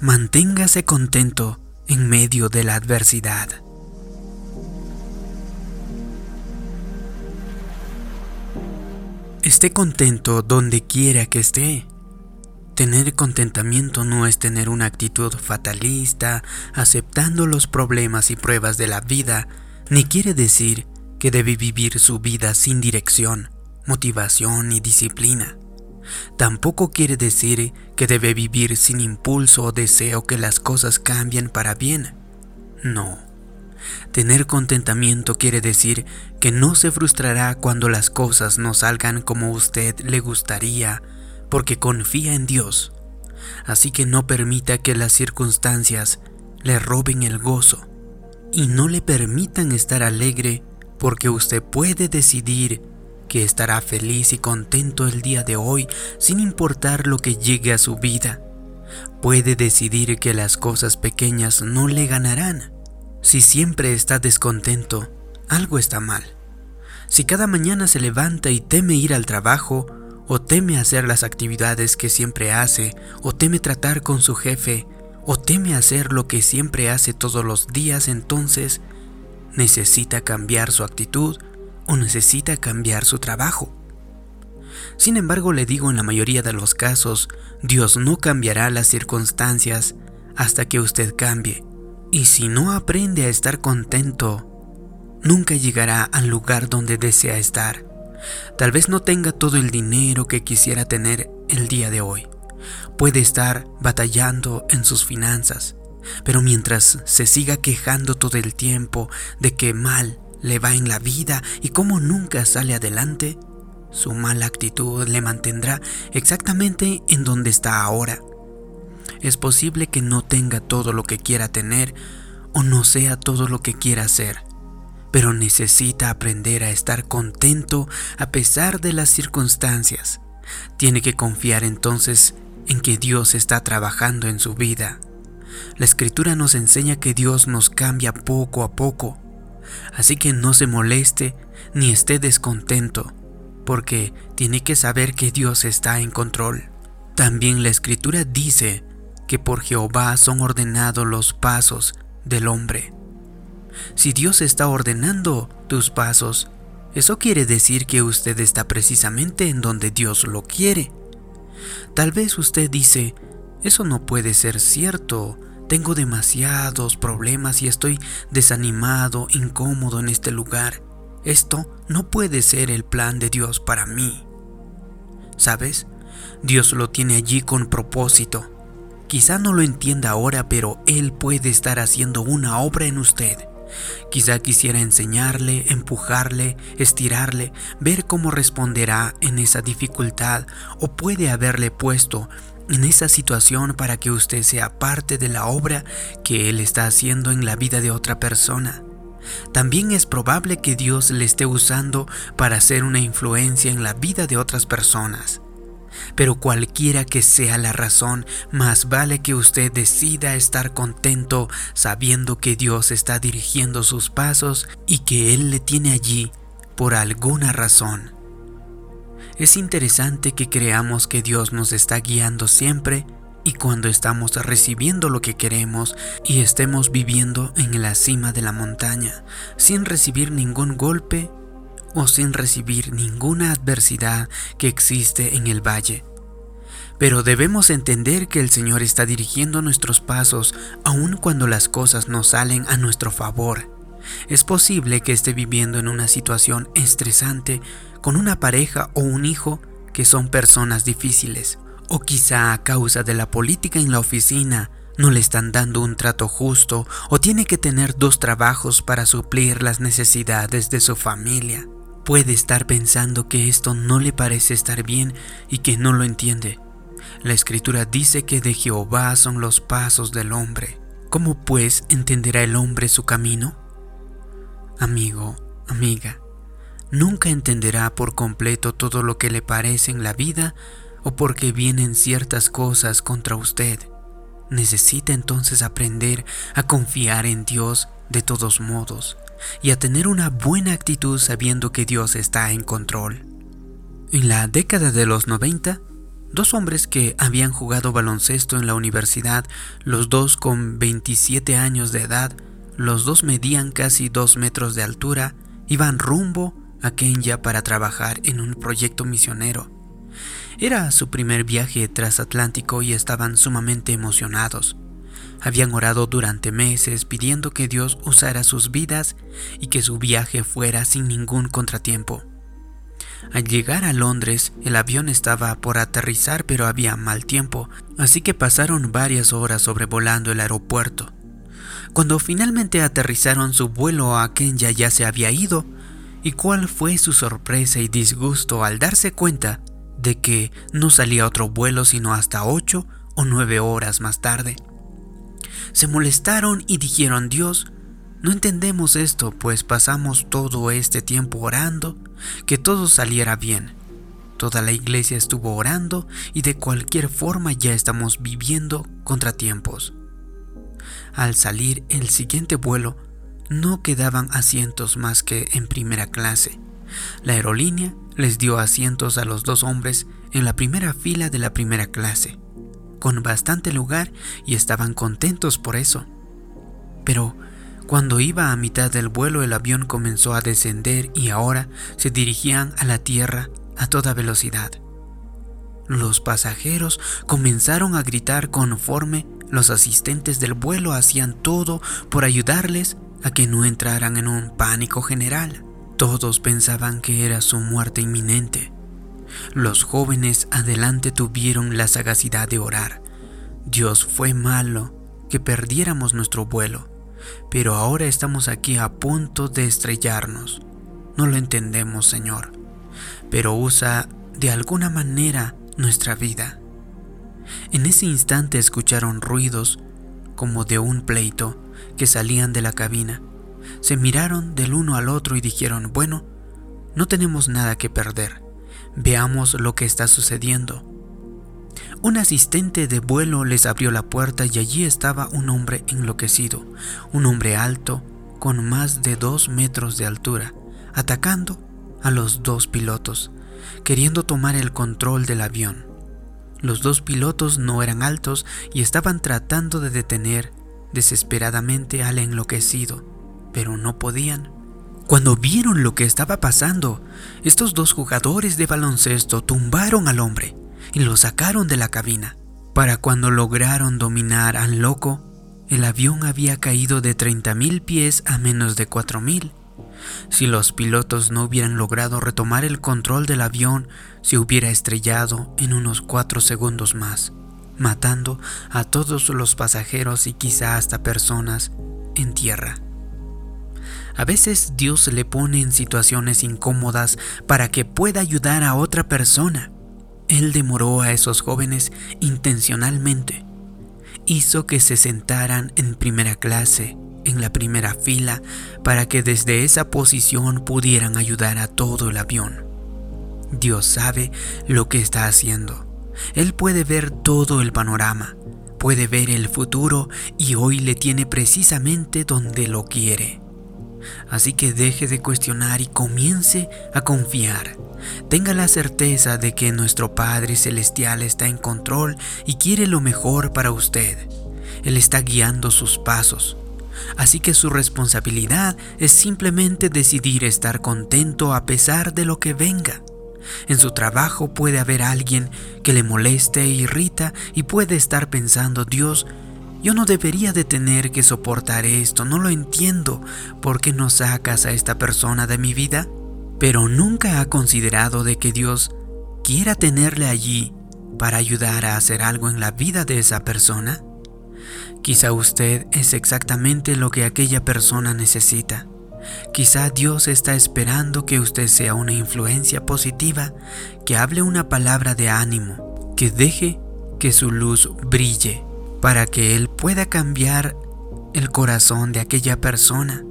Manténgase contento en medio de la adversidad. Esté contento donde quiera que esté. Tener contentamiento no es tener una actitud fatalista, aceptando los problemas y pruebas de la vida, ni quiere decir que debe vivir su vida sin dirección, motivación y disciplina. Tampoco quiere decir que debe vivir sin impulso o deseo que las cosas cambien para bien. No. Tener contentamiento quiere decir que no se frustrará cuando las cosas no salgan como usted le gustaría, porque confía en Dios. Así que no permita que las circunstancias le roben el gozo y no le permitan estar alegre porque usted puede decidir que estará feliz y contento el día de hoy sin importar lo que llegue a su vida. Puede decidir que las cosas pequeñas no le ganarán. Si siempre está descontento, algo está mal. Si cada mañana se levanta y teme ir al trabajo, o teme hacer las actividades que siempre hace, o teme tratar con su jefe, o teme hacer lo que siempre hace todos los días, entonces necesita cambiar su actitud o necesita cambiar su trabajo. Sin embargo, le digo en la mayoría de los casos, Dios no cambiará las circunstancias hasta que usted cambie. Y si no aprende a estar contento, nunca llegará al lugar donde desea estar. Tal vez no tenga todo el dinero que quisiera tener el día de hoy. Puede estar batallando en sus finanzas, pero mientras se siga quejando todo el tiempo de que mal le va en la vida y como nunca sale adelante, su mala actitud le mantendrá exactamente en donde está ahora. Es posible que no tenga todo lo que quiera tener o no sea todo lo que quiera hacer, pero necesita aprender a estar contento a pesar de las circunstancias. Tiene que confiar entonces en que Dios está trabajando en su vida. La escritura nos enseña que Dios nos cambia poco a poco Así que no se moleste ni esté descontento, porque tiene que saber que Dios está en control. También la escritura dice que por Jehová son ordenados los pasos del hombre. Si Dios está ordenando tus pasos, eso quiere decir que usted está precisamente en donde Dios lo quiere. Tal vez usted dice, eso no puede ser cierto, tengo demasiados problemas y estoy desanimado, incómodo en este lugar. Esto no puede ser el plan de Dios para mí. ¿Sabes? Dios lo tiene allí con propósito. Quizá no lo entienda ahora, pero Él puede estar haciendo una obra en usted. Quizá quisiera enseñarle, empujarle, estirarle, ver cómo responderá en esa dificultad, o puede haberle puesto en esa situación para que usted sea parte de la obra que Él está haciendo en la vida de otra persona. También es probable que Dios le esté usando para hacer una influencia en la vida de otras personas. Pero cualquiera que sea la razón, más vale que usted decida estar contento sabiendo que Dios está dirigiendo sus pasos y que Él le tiene allí por alguna razón. Es interesante que creamos que Dios nos está guiando siempre y cuando estamos recibiendo lo que queremos y estemos viviendo en la cima de la montaña, sin recibir ningún golpe o sin recibir ninguna adversidad que existe en el valle. Pero debemos entender que el Señor está dirigiendo nuestros pasos aun cuando las cosas no salen a nuestro favor. Es posible que esté viviendo en una situación estresante con una pareja o un hijo que son personas difíciles, o quizá a causa de la política en la oficina no le están dando un trato justo o tiene que tener dos trabajos para suplir las necesidades de su familia. Puede estar pensando que esto no le parece estar bien y que no lo entiende. La escritura dice que de Jehová son los pasos del hombre. ¿Cómo pues entenderá el hombre su camino? Amigo, amiga, nunca entenderá por completo todo lo que le parece en la vida o porque vienen ciertas cosas contra usted. Necesita entonces aprender a confiar en Dios de todos modos y a tener una buena actitud sabiendo que Dios está en control. En la década de los 90, Dos hombres que habían jugado baloncesto en la universidad, los dos con 27 años de edad, los dos medían casi dos metros de altura, iban rumbo Kenya para trabajar en un proyecto misionero. Era su primer viaje transatlántico y estaban sumamente emocionados. Habían orado durante meses pidiendo que Dios usara sus vidas y que su viaje fuera sin ningún contratiempo. Al llegar a Londres, el avión estaba por aterrizar pero había mal tiempo, así que pasaron varias horas sobrevolando el aeropuerto. Cuando finalmente aterrizaron su vuelo a Kenya ya se había ido, y cuál fue su sorpresa y disgusto al darse cuenta de que no salía otro vuelo sino hasta ocho o nueve horas más tarde. Se molestaron y dijeron Dios, no entendemos esto, pues pasamos todo este tiempo orando, que todo saliera bien. Toda la iglesia estuvo orando y de cualquier forma ya estamos viviendo contratiempos. Al salir el siguiente vuelo, no quedaban asientos más que en primera clase. La aerolínea les dio asientos a los dos hombres en la primera fila de la primera clase, con bastante lugar y estaban contentos por eso. Pero cuando iba a mitad del vuelo el avión comenzó a descender y ahora se dirigían a la tierra a toda velocidad. Los pasajeros comenzaron a gritar conforme los asistentes del vuelo hacían todo por ayudarles a que no entraran en un pánico general. Todos pensaban que era su muerte inminente. Los jóvenes adelante tuvieron la sagacidad de orar. Dios fue malo que perdiéramos nuestro vuelo pero ahora estamos aquí a punto de estrellarnos. No lo entendemos, Señor, pero usa de alguna manera nuestra vida. En ese instante escucharon ruidos como de un pleito que salían de la cabina. Se miraron del uno al otro y dijeron, bueno, no tenemos nada que perder. Veamos lo que está sucediendo. Un asistente de vuelo les abrió la puerta y allí estaba un hombre enloquecido, un hombre alto, con más de dos metros de altura, atacando a los dos pilotos, queriendo tomar el control del avión. Los dos pilotos no eran altos y estaban tratando de detener desesperadamente al enloquecido, pero no podían. Cuando vieron lo que estaba pasando, estos dos jugadores de baloncesto tumbaron al hombre y lo sacaron de la cabina. Para cuando lograron dominar al loco, el avión había caído de 30.000 pies a menos de 4.000. Si los pilotos no hubieran logrado retomar el control del avión, se hubiera estrellado en unos 4 segundos más, matando a todos los pasajeros y quizá hasta personas en tierra. A veces Dios le pone en situaciones incómodas para que pueda ayudar a otra persona. Él demoró a esos jóvenes intencionalmente. Hizo que se sentaran en primera clase, en la primera fila, para que desde esa posición pudieran ayudar a todo el avión. Dios sabe lo que está haciendo. Él puede ver todo el panorama, puede ver el futuro y hoy le tiene precisamente donde lo quiere. Así que deje de cuestionar y comience a confiar. Tenga la certeza de que nuestro Padre Celestial está en control y quiere lo mejor para usted. Él está guiando sus pasos. Así que su responsabilidad es simplemente decidir estar contento a pesar de lo que venga. En su trabajo puede haber alguien que le moleste e irrita y puede estar pensando, Dios, yo no debería de tener que soportar esto, no lo entiendo. ¿Por qué no sacas a esta persona de mi vida? Pero nunca ha considerado de que Dios quiera tenerle allí para ayudar a hacer algo en la vida de esa persona. Quizá usted es exactamente lo que aquella persona necesita. Quizá Dios está esperando que usted sea una influencia positiva, que hable una palabra de ánimo, que deje que su luz brille para que Él pueda cambiar el corazón de aquella persona.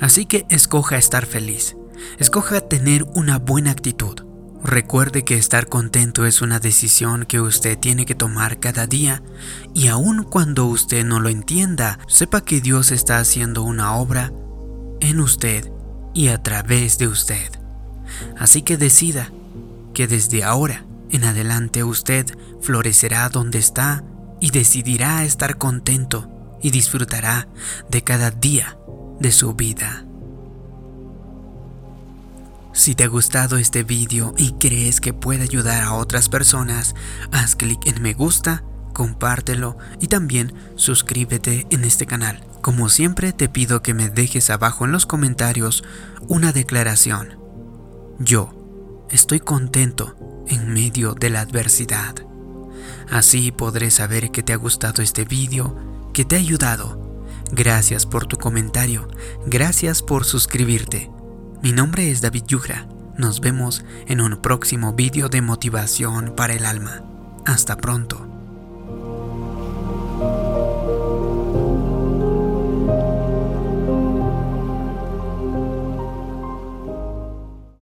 Así que escoja estar feliz, escoja tener una buena actitud. Recuerde que estar contento es una decisión que usted tiene que tomar cada día y aun cuando usted no lo entienda, sepa que Dios está haciendo una obra en usted y a través de usted. Así que decida que desde ahora En adelante usted florecerá donde está y decidirá estar contento y disfrutará de cada día de su vida. Si te ha gustado este vídeo y crees que puede ayudar a otras personas, haz clic en me gusta, compártelo y también suscríbete en este canal. Como siempre te pido que me dejes abajo en los comentarios una declaración. Yo estoy contento en medio de la adversidad. Así podré saber que te ha gustado este vídeo, que te ha ayudado. Gracias por tu comentario, gracias por suscribirte. Mi nombre es David Yugra. Nos vemos en un próximo vídeo de motivación para el alma. Hasta pronto.